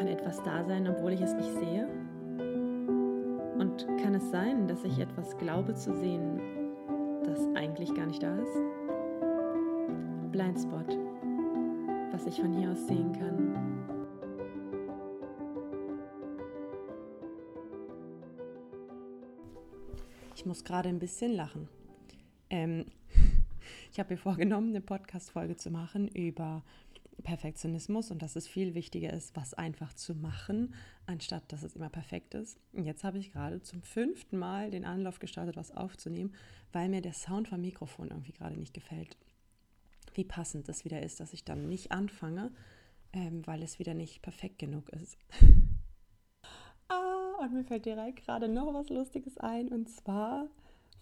Kann etwas da sein, obwohl ich es nicht sehe? Und kann es sein, dass ich etwas glaube zu sehen, das eigentlich gar nicht da ist? Blindspot, was ich von hier aus sehen kann. Ich muss gerade ein bisschen lachen. Ähm, ich habe mir vorgenommen, eine Podcast-Folge zu machen über Perfektionismus und dass es viel wichtiger ist, was einfach zu machen, anstatt dass es immer perfekt ist. Und jetzt habe ich gerade zum fünften Mal den Anlauf gestartet, was aufzunehmen, weil mir der Sound vom Mikrofon irgendwie gerade nicht gefällt. Wie passend das wieder ist, dass ich dann nicht anfange, ähm, weil es wieder nicht perfekt genug ist. ah, und mir fällt direkt gerade noch was Lustiges ein. Und zwar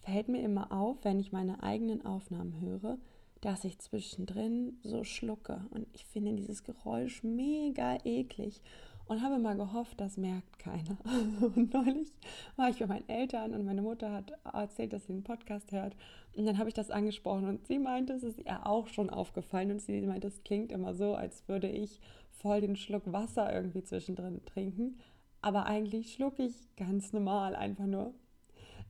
fällt mir immer auf, wenn ich meine eigenen Aufnahmen höre, dass ich zwischendrin so schlucke. Und ich finde dieses Geräusch mega eklig und habe mal gehofft, das merkt keiner. Und neulich war ich bei meinen Eltern und meine Mutter hat erzählt, dass sie den Podcast hört. Und dann habe ich das angesprochen und sie meinte, es ist ihr auch schon aufgefallen. Und sie meinte, es klingt immer so, als würde ich voll den Schluck Wasser irgendwie zwischendrin trinken. Aber eigentlich schlucke ich ganz normal einfach nur.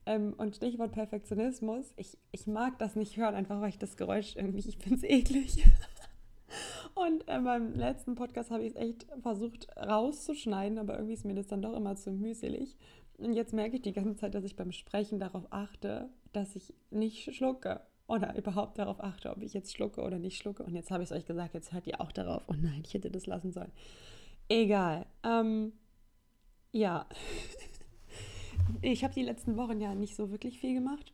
Ähm, und Stichwort Perfektionismus, ich, ich mag das nicht hören, einfach weil ich das Geräusch irgendwie, ich finde es eklig. Und äh, beim letzten Podcast habe ich es echt versucht rauszuschneiden, aber irgendwie ist mir das dann doch immer zu mühselig. Und jetzt merke ich die ganze Zeit, dass ich beim Sprechen darauf achte, dass ich nicht schlucke. Oder überhaupt darauf achte, ob ich jetzt schlucke oder nicht schlucke. Und jetzt habe ich es euch gesagt, jetzt hört ihr auch darauf. Oh nein, ich hätte das lassen sollen. Egal. Ähm, ja. Ich habe die letzten Wochen ja nicht so wirklich viel gemacht.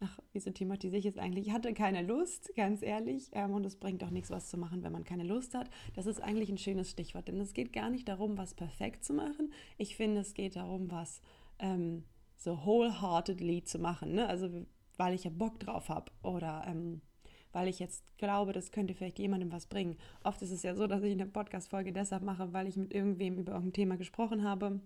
Ach, wieso thematisiere ich jetzt eigentlich? Ich hatte keine Lust, ganz ehrlich. Ähm, und es bringt auch nichts, was zu machen, wenn man keine Lust hat. Das ist eigentlich ein schönes Stichwort, denn es geht gar nicht darum, was perfekt zu machen. Ich finde, es geht darum, was ähm, so wholeheartedly zu machen. Ne? Also, weil ich ja Bock drauf habe oder ähm, weil ich jetzt glaube, das könnte vielleicht jemandem was bringen. Oft ist es ja so, dass ich eine Podcast-Folge deshalb mache, weil ich mit irgendwem über irgendein Thema gesprochen habe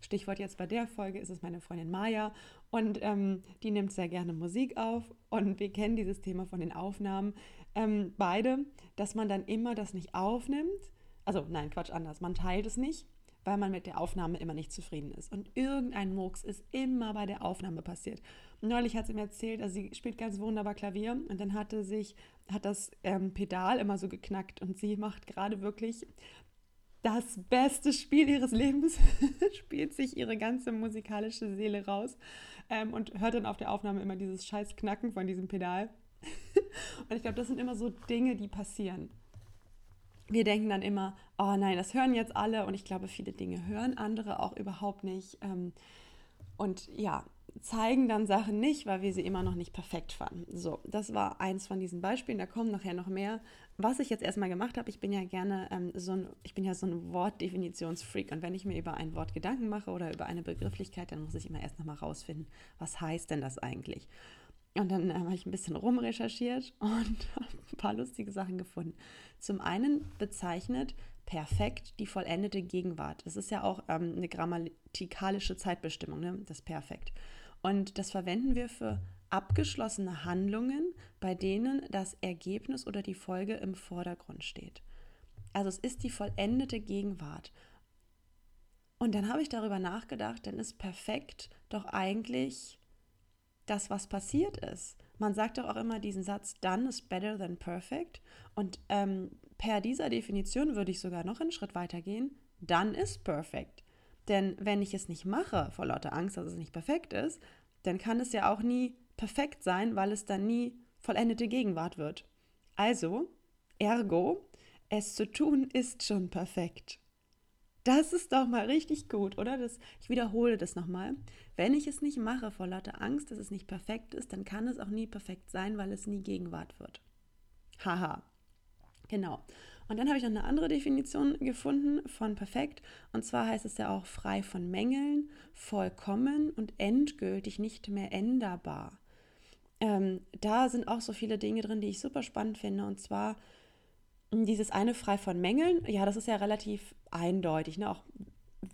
Stichwort jetzt bei der Folge ist es meine Freundin Maya und ähm, die nimmt sehr gerne Musik auf und wir kennen dieses Thema von den Aufnahmen ähm, beide, dass man dann immer das nicht aufnimmt. Also nein, Quatsch, anders. Man teilt es nicht, weil man mit der Aufnahme immer nicht zufrieden ist. Und irgendein Murks ist immer bei der Aufnahme passiert. Neulich hat sie mir erzählt, also sie spielt ganz wunderbar Klavier und dann hatte sich, hat das ähm, Pedal immer so geknackt und sie macht gerade wirklich das beste Spiel ihres Lebens, spielt sich ihre ganze musikalische Seele raus ähm, und hört dann auf der Aufnahme immer dieses scheiß Knacken von diesem Pedal. und ich glaube, das sind immer so Dinge, die passieren. Wir denken dann immer, oh nein, das hören jetzt alle und ich glaube, viele Dinge hören andere auch überhaupt nicht. Ähm, und ja, zeigen dann Sachen nicht, weil wir sie immer noch nicht perfekt fanden. So, das war eins von diesen Beispielen. Da kommen nachher noch mehr. Was ich jetzt erstmal gemacht habe, ich bin ja gerne ähm, so ein, ich bin ja so ein Wortdefinitionsfreak. Und wenn ich mir über ein Wort Gedanken mache oder über eine Begrifflichkeit, dann muss ich immer erst nochmal rausfinden, was heißt denn das eigentlich? Und dann äh, habe ich ein bisschen rumrecherchiert und ein paar lustige Sachen gefunden. Zum einen bezeichnet perfekt die vollendete Gegenwart. Das ist ja auch ähm, eine grammatikalische Zeitbestimmung, ne? das Perfekt. Und das verwenden wir für abgeschlossene Handlungen, bei denen das Ergebnis oder die Folge im Vordergrund steht. Also es ist die vollendete Gegenwart. Und dann habe ich darüber nachgedacht, dann ist perfekt doch eigentlich das, was passiert ist. Man sagt doch auch immer diesen Satz, done is better than perfect. Und ähm, per dieser Definition würde ich sogar noch einen Schritt weiter gehen. Done is perfect. Denn wenn ich es nicht mache, vor lauter Angst, dass es nicht perfekt ist, dann kann es ja auch nie perfekt sein, weil es dann nie vollendete Gegenwart wird. Also, ergo, es zu tun ist schon perfekt. Das ist doch mal richtig gut, oder? Das, ich wiederhole das nochmal. Wenn ich es nicht mache vor lauter Angst, dass es nicht perfekt ist, dann kann es auch nie perfekt sein, weil es nie Gegenwart wird. Haha. Genau. Und dann habe ich noch eine andere Definition gefunden von perfekt. Und zwar heißt es ja auch frei von Mängeln, vollkommen und endgültig nicht mehr änderbar. Ähm, da sind auch so viele Dinge drin, die ich super spannend finde. Und zwar dieses eine frei von Mängeln. Ja, das ist ja relativ eindeutig. Ne? Auch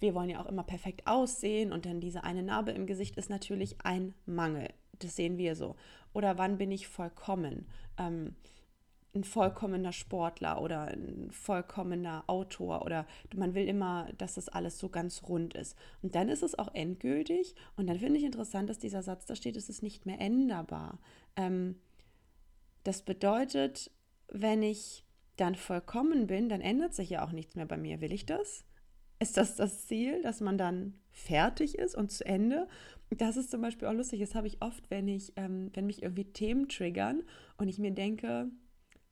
wir wollen ja auch immer perfekt aussehen und dann diese eine Narbe im Gesicht ist natürlich ein Mangel. Das sehen wir so. Oder wann bin ich vollkommen? Ähm, ein vollkommener Sportler oder ein vollkommener Autor oder man will immer, dass das alles so ganz rund ist. Und dann ist es auch endgültig und dann finde ich interessant, dass dieser Satz da steht, es ist nicht mehr änderbar. Ähm, das bedeutet, wenn ich dann vollkommen bin, dann ändert sich ja auch nichts mehr bei mir. Will ich das? Ist das das Ziel, dass man dann fertig ist und zu Ende? Das ist zum Beispiel auch lustig. Das habe ich oft, wenn ich, ähm, wenn mich irgendwie Themen triggern und ich mir denke,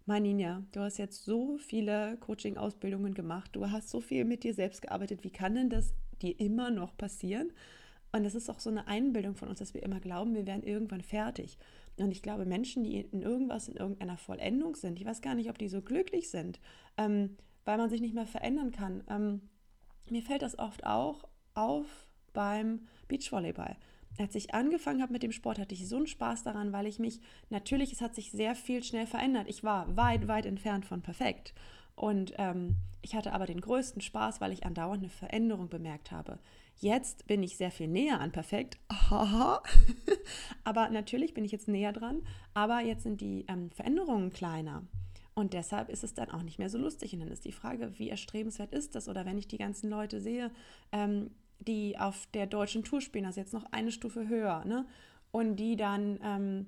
Maninja, du hast jetzt so viele Coaching-Ausbildungen gemacht, du hast so viel mit dir selbst gearbeitet. Wie kann denn das dir immer noch passieren? Und das ist auch so eine Einbildung von uns, dass wir immer glauben, wir werden irgendwann fertig. Und ich glaube, Menschen, die in irgendwas, in irgendeiner Vollendung sind, ich weiß gar nicht, ob die so glücklich sind, ähm, weil man sich nicht mehr verändern kann. Ähm, mir fällt das oft auch auf beim Beachvolleyball als ich angefangen habe mit dem Sport, hatte ich so einen Spaß daran, weil ich mich, natürlich, es hat sich sehr viel schnell verändert. Ich war weit, weit entfernt von perfekt. Und ähm, ich hatte aber den größten Spaß, weil ich andauernd eine Veränderung bemerkt habe. Jetzt bin ich sehr viel näher an perfekt. Aber natürlich bin ich jetzt näher dran. Aber jetzt sind die ähm, Veränderungen kleiner. Und deshalb ist es dann auch nicht mehr so lustig. Und dann ist die Frage, wie erstrebenswert ist das? Oder wenn ich die ganzen Leute sehe, ähm, die auf der deutschen Tour spielen, also jetzt noch eine Stufe höher, ne? Und die dann, ähm,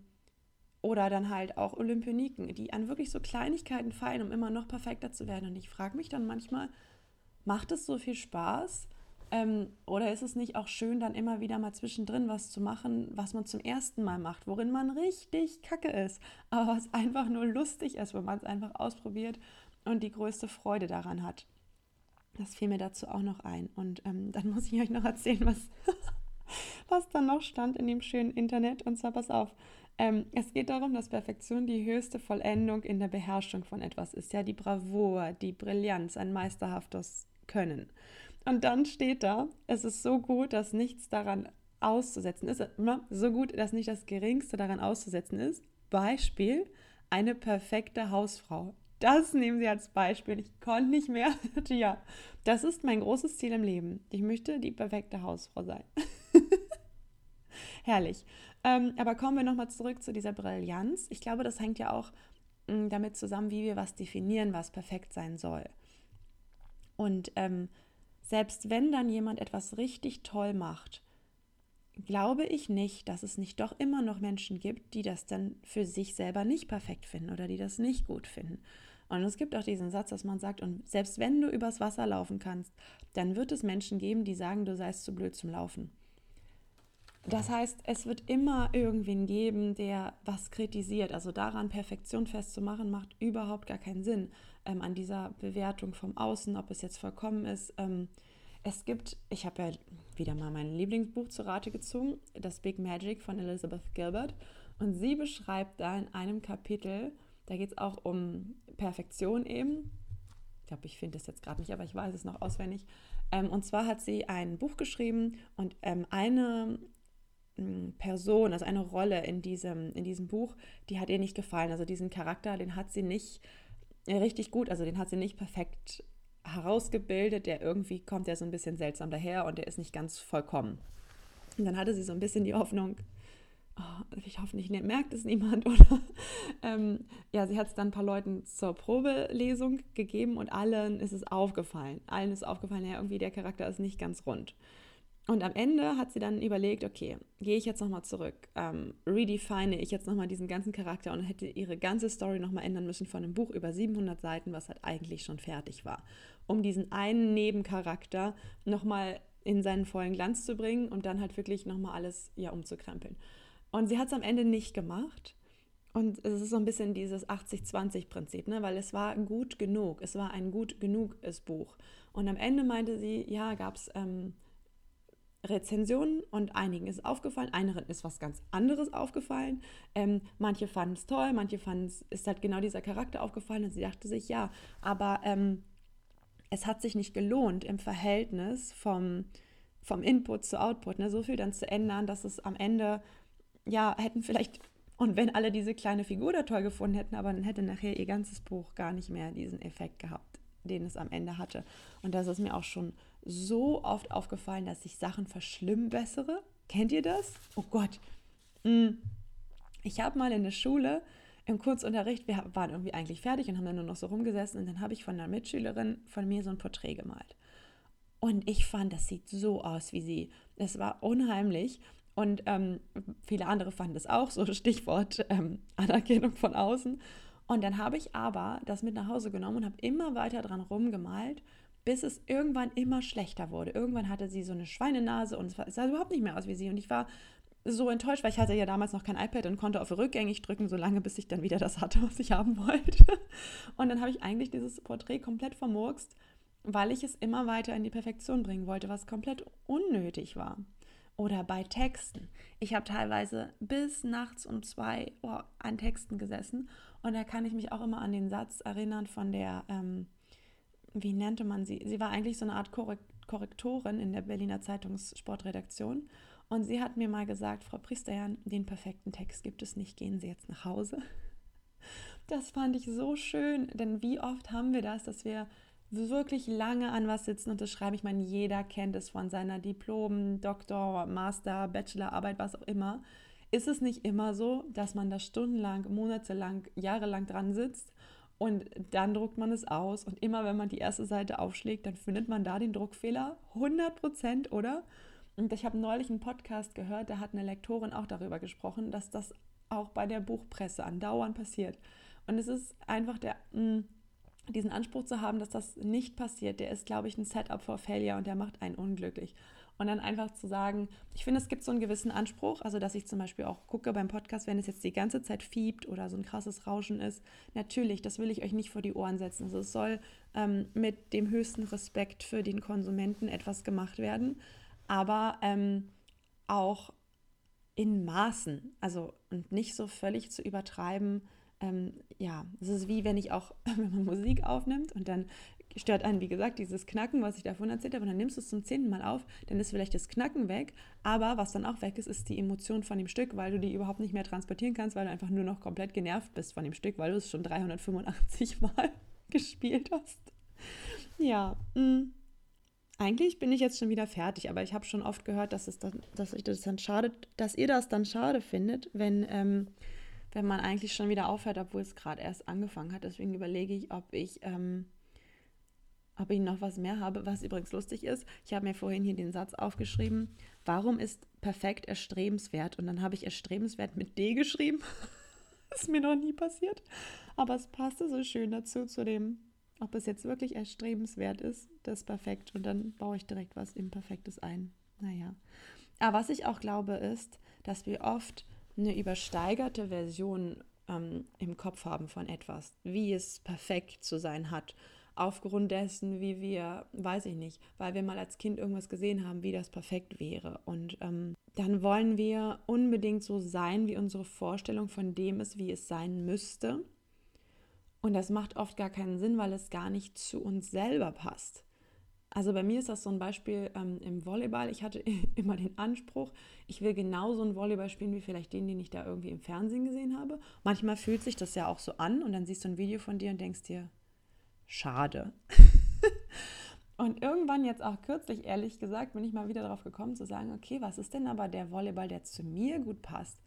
oder dann halt auch Olympioniken, die an wirklich so Kleinigkeiten feilen, um immer noch perfekter zu werden. Und ich frage mich dann manchmal, macht es so viel Spaß? Ähm, oder ist es nicht auch schön, dann immer wieder mal zwischendrin was zu machen, was man zum ersten Mal macht, worin man richtig kacke ist, aber was einfach nur lustig ist, wo man es einfach ausprobiert und die größte Freude daran hat. Das fiel mir dazu auch noch ein. Und ähm, dann muss ich euch noch erzählen, was, was dann noch stand in dem schönen Internet. Und zwar, pass auf, ähm, es geht darum, dass Perfektion die höchste Vollendung in der Beherrschung von etwas ist. Ja, die Bravour, die Brillanz, ein meisterhaftes Können. Und dann steht da, es ist so gut, dass nichts daran auszusetzen ist. So gut, dass nicht das Geringste daran auszusetzen ist. Beispiel, eine perfekte Hausfrau. Das nehmen Sie als Beispiel. Ich konnte nicht mehr. ja, das ist mein großes Ziel im Leben. Ich möchte die perfekte Hausfrau sein. Herrlich. Ähm, aber kommen wir nochmal zurück zu dieser Brillanz. Ich glaube, das hängt ja auch mm, damit zusammen, wie wir was definieren, was perfekt sein soll. Und ähm, selbst wenn dann jemand etwas richtig toll macht, glaube ich nicht, dass es nicht doch immer noch Menschen gibt, die das dann für sich selber nicht perfekt finden oder die das nicht gut finden. Und es gibt auch diesen Satz, dass man sagt, und selbst wenn du übers Wasser laufen kannst, dann wird es Menschen geben, die sagen, du seist zu blöd zum Laufen. Das heißt, es wird immer irgendwen geben, der was kritisiert. Also daran Perfektion festzumachen, macht überhaupt gar keinen Sinn. Ähm, an dieser Bewertung vom Außen, ob es jetzt vollkommen ist. Ähm, es gibt, ich habe ja wieder mal mein Lieblingsbuch zu Rate gezogen, das Big Magic von Elizabeth Gilbert. Und sie beschreibt da in einem Kapitel, da geht es auch um Perfektion eben. Ich glaube, ich finde das jetzt gerade nicht, aber ich weiß es noch auswendig. Ähm, und zwar hat sie ein Buch geschrieben und ähm, eine ähm, Person, also eine Rolle in diesem, in diesem Buch, die hat ihr nicht gefallen. Also diesen Charakter, den hat sie nicht äh, richtig gut, also den hat sie nicht perfekt herausgebildet. Der irgendwie kommt der so ein bisschen seltsam daher und der ist nicht ganz vollkommen. Und dann hatte sie so ein bisschen die Hoffnung, oh, ich hoffe nicht, merkt es niemand, oder? ähm, ja, sie hat es dann ein paar Leuten zur Probelesung gegeben und allen ist es aufgefallen. Allen ist aufgefallen, ja, irgendwie der Charakter ist nicht ganz rund. Und am Ende hat sie dann überlegt, okay, gehe ich jetzt nochmal zurück, ähm, redefine ich jetzt nochmal diesen ganzen Charakter und hätte ihre ganze Story nochmal ändern müssen von einem Buch über 700 Seiten, was halt eigentlich schon fertig war, um diesen einen Nebencharakter nochmal in seinen vollen Glanz zu bringen und dann halt wirklich nochmal alles ja umzukrempeln. Und sie hat es am Ende nicht gemacht. Und es ist so ein bisschen dieses 80-20-Prinzip, ne? weil es war gut genug. Es war ein gut genuges Buch. Und am Ende meinte sie, ja, gab es ähm, Rezensionen und einigen ist aufgefallen, anderen ist was ganz anderes aufgefallen. Ähm, manche fanden es toll, manche fanden es, ist halt genau dieser Charakter aufgefallen und sie dachte sich, ja, aber ähm, es hat sich nicht gelohnt im Verhältnis vom, vom Input zu Output, ne, so viel dann zu ändern, dass es am Ende ja, hätten vielleicht, und wenn alle diese kleine Figur da toll gefunden hätten, aber dann hätte nachher ihr ganzes Buch gar nicht mehr diesen Effekt gehabt, den es am Ende hatte. Und das ist mir auch schon so oft aufgefallen, dass ich Sachen verschlimmbessere. Kennt ihr das? Oh Gott. Mm. Ich habe mal in der Schule im Kurzunterricht, wir waren irgendwie eigentlich fertig und haben dann nur noch so rumgesessen und dann habe ich von einer Mitschülerin von mir so ein Porträt gemalt. Und ich fand, das sieht so aus wie sie. Es war unheimlich. Und ähm, viele andere fanden das auch, so Stichwort ähm, Anerkennung von außen. Und dann habe ich aber das mit nach Hause genommen und habe immer weiter dran rumgemalt, bis es irgendwann immer schlechter wurde. Irgendwann hatte sie so eine Schweinenase und es sah überhaupt nicht mehr aus wie sie. Und ich war so enttäuscht, weil ich hatte ja damals noch kein iPad und konnte auf rückgängig drücken, solange bis ich dann wieder das hatte, was ich haben wollte. Und dann habe ich eigentlich dieses Porträt komplett vermurkst, weil ich es immer weiter in die Perfektion bringen wollte, was komplett unnötig war. Oder bei Texten. Ich habe teilweise bis nachts um zwei oh, an Texten gesessen und da kann ich mich auch immer an den Satz erinnern von der, ähm, wie nannte man sie? Sie war eigentlich so eine Art Korrektorin in der Berliner Zeitungssportredaktion und sie hat mir mal gesagt, Frau Priesterjan, den perfekten Text gibt es nicht, gehen Sie jetzt nach Hause. Das fand ich so schön, denn wie oft haben wir das, dass wir wirklich lange an was sitzen und das schreibe ich meine, jeder kennt es von seiner Diplom, Doktor, Master, Bachelorarbeit, was auch immer. Ist es nicht immer so, dass man da stundenlang, monatelang, jahrelang dran sitzt und dann druckt man es aus und immer wenn man die erste Seite aufschlägt, dann findet man da den Druckfehler 100 Prozent, oder? Und ich habe neulich einen Podcast gehört, da hat eine Lektorin auch darüber gesprochen, dass das auch bei der Buchpresse andauernd passiert. Und es ist einfach der, mh, mm, diesen Anspruch zu haben, dass das nicht passiert, der ist, glaube ich, ein Setup for Failure und der macht einen unglücklich. Und dann einfach zu sagen, ich finde, es gibt so einen gewissen Anspruch, also dass ich zum Beispiel auch gucke beim Podcast, wenn es jetzt die ganze Zeit fiebt oder so ein krasses Rauschen ist. Natürlich, das will ich euch nicht vor die Ohren setzen. Also es soll ähm, mit dem höchsten Respekt für den Konsumenten etwas gemacht werden aber ähm, auch in Maßen, also und nicht so völlig zu übertreiben. Ähm, ja, es ist wie wenn ich auch, wenn man Musik aufnimmt und dann stört einen, wie gesagt, dieses Knacken, was ich davon erzählt habe, und dann nimmst du es zum zehnten Mal auf, dann ist vielleicht das Knacken weg, aber was dann auch weg ist, ist die Emotion von dem Stück, weil du die überhaupt nicht mehr transportieren kannst, weil du einfach nur noch komplett genervt bist von dem Stück, weil du es schon 385 Mal gespielt hast. Ja, mh. Mm eigentlich bin ich jetzt schon wieder fertig, aber ich habe schon oft gehört, dass, es dann, dass ich das dann schade, dass ihr das dann schade findet, wenn, ähm, wenn man eigentlich schon wieder aufhört, obwohl es gerade erst angefangen hat. Deswegen überlege ich, ob ich, ähm, ob ich noch was mehr habe, was übrigens lustig ist. Ich habe mir vorhin hier den Satz aufgeschrieben, warum ist perfekt erstrebenswert? Und dann habe ich erstrebenswert mit D geschrieben. ist mir noch nie passiert. Aber es passte so schön dazu, zu dem ob es jetzt wirklich erstrebenswert ist, das perfekt. Und dann baue ich direkt was Imperfektes ein. Naja. Aber was ich auch glaube, ist, dass wir oft eine übersteigerte Version ähm, im Kopf haben von etwas, wie es perfekt zu sein hat. Aufgrund dessen, wie wir, weiß ich nicht, weil wir mal als Kind irgendwas gesehen haben, wie das perfekt wäre. Und ähm, dann wollen wir unbedingt so sein, wie unsere Vorstellung von dem ist, wie es sein müsste. Und das macht oft gar keinen Sinn, weil es gar nicht zu uns selber passt. Also bei mir ist das so ein Beispiel ähm, im Volleyball. Ich hatte immer den Anspruch, ich will genauso einen Volleyball spielen wie vielleicht den, den ich da irgendwie im Fernsehen gesehen habe. Manchmal fühlt sich das ja auch so an und dann siehst du ein Video von dir und denkst dir, schade. und irgendwann jetzt auch kürzlich, ehrlich gesagt, bin ich mal wieder darauf gekommen zu sagen, okay, was ist denn aber der Volleyball, der zu mir gut passt?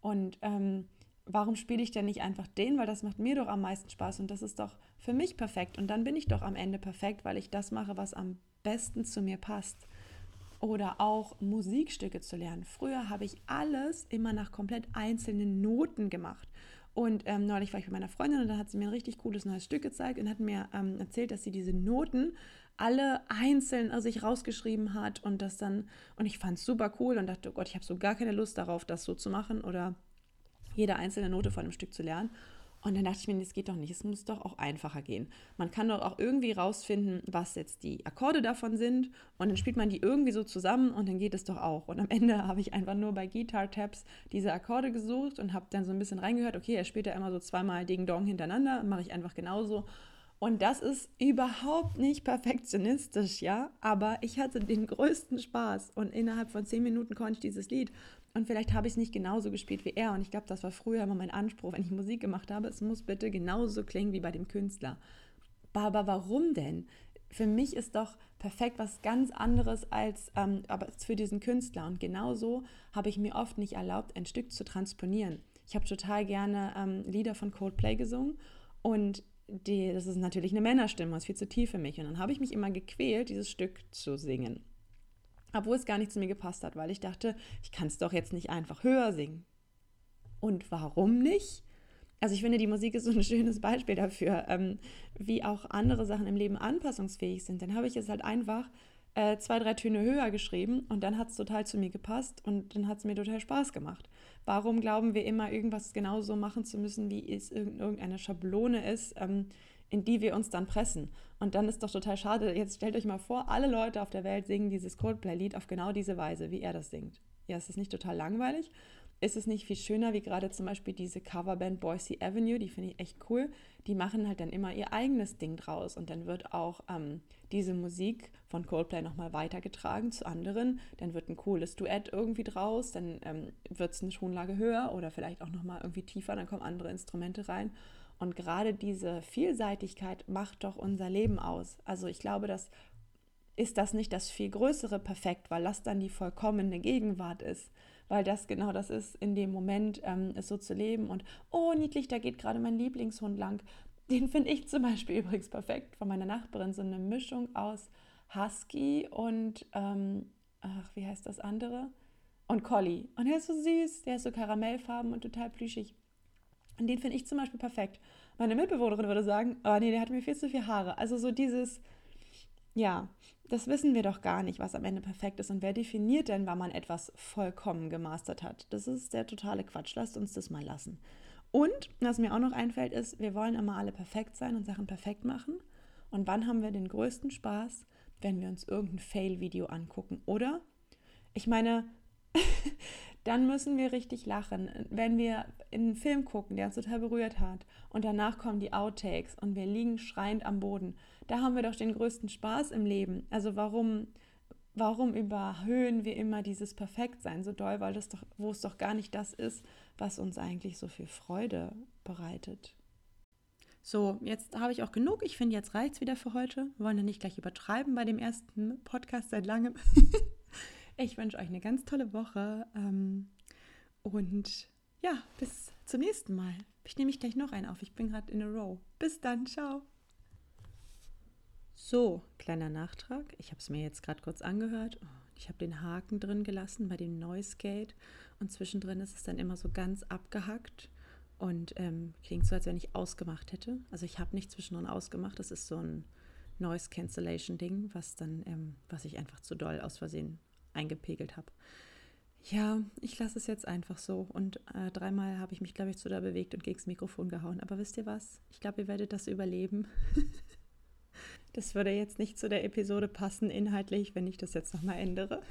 Und ähm, warum spiele ich denn nicht einfach den, weil das macht mir doch am meisten Spaß und das ist doch für mich perfekt und dann bin ich doch am Ende perfekt, weil ich das mache, was am besten zu mir passt. Oder auch Musikstücke zu lernen. Früher habe ich alles immer nach komplett einzelnen Noten gemacht. Und ähm, neulich war ich bei meiner Freundin und dann hat sie mir ein richtig cooles neues Stück gezeigt und hat mir ähm, erzählt, dass sie diese Noten alle einzeln aus sich rausgeschrieben hat und das dann, und ich fand es super cool und dachte, oh Gott, ich habe so gar keine Lust darauf, das so zu machen oder jede einzelne Note von einem Stück zu lernen. Und dann dachte ich mir, das geht doch nicht, es muss doch auch einfacher gehen. Man kann doch auch irgendwie rausfinden, was jetzt die Akkorde davon sind und dann spielt man die irgendwie so zusammen und dann geht es doch auch. Und am Ende habe ich einfach nur bei Guitar Tabs diese Akkorde gesucht und habe dann so ein bisschen reingehört, okay, er spielt ja immer so zweimal Ding Dong hintereinander, mache ich einfach genauso. Und das ist überhaupt nicht perfektionistisch, ja, aber ich hatte den größten Spaß und innerhalb von zehn Minuten konnte ich dieses Lied und vielleicht habe ich es nicht genauso gespielt wie er. Und ich glaube, das war früher immer mein Anspruch, wenn ich Musik gemacht habe. Es muss bitte genauso klingen wie bei dem Künstler. Aber warum denn? Für mich ist doch perfekt was ganz anderes als ähm, aber für diesen Künstler. Und genauso habe ich mir oft nicht erlaubt, ein Stück zu transponieren. ich habe total gerne ähm, Lieder von Coldplay gesungen und die, das ist natürlich eine Männerstimme, das ist viel zu tief für mich. Und dann habe ich mich immer gequält, dieses Stück zu singen. Obwohl es gar nicht zu mir gepasst hat, weil ich dachte, ich kann es doch jetzt nicht einfach höher singen. Und warum nicht? Also ich finde, die Musik ist so ein schönes Beispiel dafür, ähm, wie auch andere Sachen im Leben anpassungsfähig sind. Dann habe ich es halt einfach äh, zwei, drei Töne höher geschrieben und dann hat es total zu mir gepasst und dann hat es mir total Spaß gemacht. Warum glauben wir immer, irgendwas genauso machen zu müssen, wie es irgendeine Schablone ist, ähm, in die wir uns dann pressen? Und dann ist doch total schade. Jetzt stellt euch mal vor, alle Leute auf der Welt singen dieses Coldplay-Lied auf genau diese Weise, wie er das singt. Ja, ist das nicht total langweilig? Ist es nicht viel schöner, wie gerade zum Beispiel diese Coverband Boise Avenue, die finde ich echt cool. Die machen halt dann immer ihr eigenes Ding draus und dann wird auch ähm, diese Musik von Coldplay nochmal weitergetragen zu anderen. Dann wird ein cooles Duett irgendwie draus, dann ähm, wird es eine Tonlage höher oder vielleicht auch nochmal irgendwie tiefer, dann kommen andere Instrumente rein. Und gerade diese Vielseitigkeit macht doch unser Leben aus. Also ich glaube, dass ist das nicht das viel größere Perfekt, weil das dann die vollkommene Gegenwart ist weil das genau das ist, in dem Moment ähm, es so zu leben und oh, niedlich, da geht gerade mein Lieblingshund lang. Den finde ich zum Beispiel übrigens perfekt von meiner Nachbarin, so eine Mischung aus Husky und, ähm, ach, wie heißt das andere? Und Collie. Und er ist so süß, der ist so karamellfarben und total plüschig. Und den finde ich zum Beispiel perfekt. Meine Mitbewohnerin würde sagen, oh nee, der hat mir viel zu viel Haare. Also so dieses, ja, das wissen wir doch gar nicht, was am Ende perfekt ist. Und wer definiert denn, wann man etwas vollkommen gemastert hat? Das ist der totale Quatsch. Lasst uns das mal lassen. Und was mir auch noch einfällt, ist, wir wollen immer alle perfekt sein und Sachen perfekt machen. Und wann haben wir den größten Spaß, wenn wir uns irgendein Fail-Video angucken? Oder? Ich meine, dann müssen wir richtig lachen. Wenn wir in einen Film gucken, der uns total berührt hat, und danach kommen die Outtakes und wir liegen schreiend am Boden, da haben wir doch den größten Spaß im Leben. Also warum, warum überhöhen wir immer dieses Perfektsein so doll, weil das doch, wo es doch gar nicht das ist, was uns eigentlich so viel Freude bereitet. So, jetzt habe ich auch genug. Ich finde, jetzt reicht es wieder für heute. Wir wollen ja nicht gleich übertreiben bei dem ersten Podcast seit langem. Ich wünsche euch eine ganz tolle Woche ähm, und ja, bis zum nächsten Mal. Ich nehme mich gleich noch einen auf. Ich bin gerade in a row. Bis dann, ciao. So, kleiner Nachtrag. Ich habe es mir jetzt gerade kurz angehört. Oh, ich habe den Haken drin gelassen bei dem Noise Gate und zwischendrin ist es dann immer so ganz abgehackt und ähm, klingt so, als wenn ich ausgemacht hätte. Also ich habe nicht zwischendrin ausgemacht. Das ist so ein Noise Cancellation Ding, was dann, ähm, was ich einfach zu doll aus Versehen eingepegelt habe. Ja, ich lasse es jetzt einfach so. Und äh, dreimal habe ich mich, glaube ich, zu da bewegt und gegen das Mikrofon gehauen. Aber wisst ihr was? Ich glaube, ihr werdet das überleben. das würde jetzt nicht zu der Episode passen, inhaltlich, wenn ich das jetzt nochmal ändere.